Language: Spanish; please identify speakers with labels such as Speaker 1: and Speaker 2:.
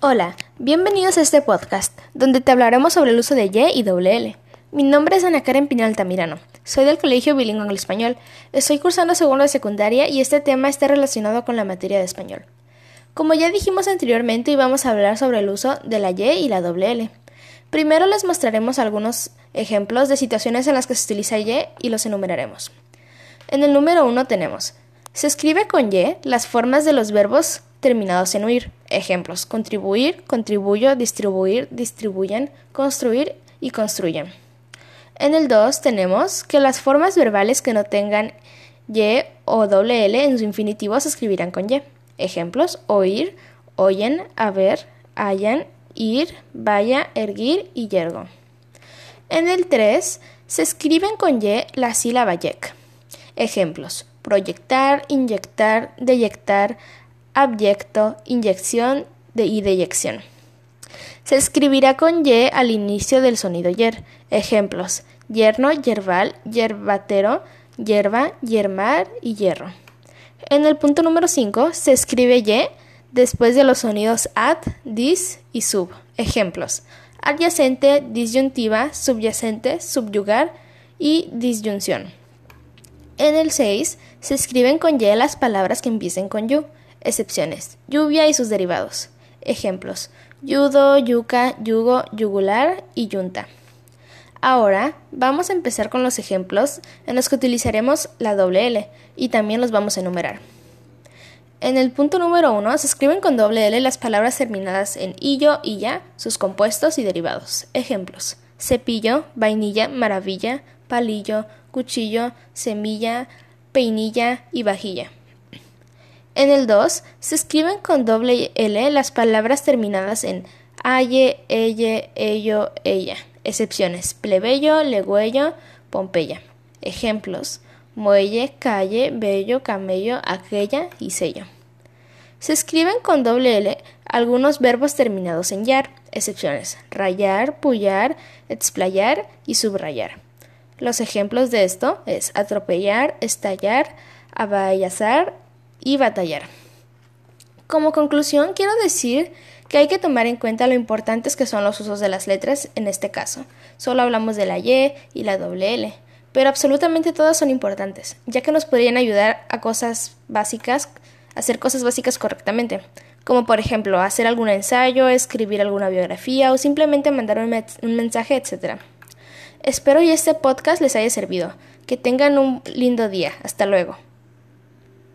Speaker 1: Hola, bienvenidos a este podcast, donde te hablaremos sobre el uso de Y y L. Mi nombre es Ana Karen Pinal Tamirano. Soy del Colegio Bilingüe en Español. Estoy cursando segundo de secundaria y este tema está relacionado con la materia de español. Como ya dijimos anteriormente, vamos a hablar sobre el uso de la Y y la L. Primero les mostraremos algunos ejemplos de situaciones en las que se utiliza Y y los enumeraremos. En el número 1 tenemos se escribe con Y las formas de los verbos terminados en huir. Ejemplos: contribuir, contribuyo, distribuir, distribuyen, construir y construyen. En el 2 tenemos que las formas verbales que no tengan Y o doble L en su infinitivo se escribirán con Y. Ejemplos: oír, oyen, haber, hayan, ir, vaya, erguir y yergo. En el 3 se escriben con Y la sílaba yek. Ejemplos: proyectar, inyectar, deyectar, abyecto, inyección de y deyección. Se escribirá con Y al inicio del sonido yer. Ejemplos: yerno, yerbal, yerbatero, yerba, yermar y hierro. En el punto número 5 se escribe Y después de los sonidos ad, dis y sub. Ejemplos: adyacente, disyuntiva, subyacente, subyugar y disyunción. En el 6 se escriben con Y las palabras que empiecen con yu. Excepciones: lluvia y sus derivados. Ejemplos: yudo, yuca, yugo, yugular y yunta. Ahora vamos a empezar con los ejemplos en los que utilizaremos la doble L y también los vamos a enumerar. En el punto número 1 se escriben con doble L las palabras terminadas en illo ya, sus compuestos y derivados. Ejemplos: cepillo, vainilla, maravilla, palillo, cuchillo, semilla, peinilla y vajilla. En el 2 se escriben con doble L las palabras terminadas en aye, elle, ello, ella. Excepciones: plebeyo, legüello, pompeya. Ejemplos: muelle, calle, bello, camello, aquella y sello. Se escriben con doble L algunos verbos terminados en yar, excepciones: rayar, pullar, explayar y subrayar. Los ejemplos de esto es atropellar, estallar, abayazar y batallar. Como conclusión, quiero decir que hay que tomar en cuenta lo importantes que son los usos de las letras en este caso. Solo hablamos de la Y y la doble L, pero absolutamente todas son importantes, ya que nos podrían ayudar a cosas básicas, hacer cosas básicas correctamente, como por ejemplo hacer algún ensayo, escribir alguna biografía o simplemente mandar un, un mensaje, etc. Espero y este podcast les haya servido. Que tengan un lindo día. Hasta luego.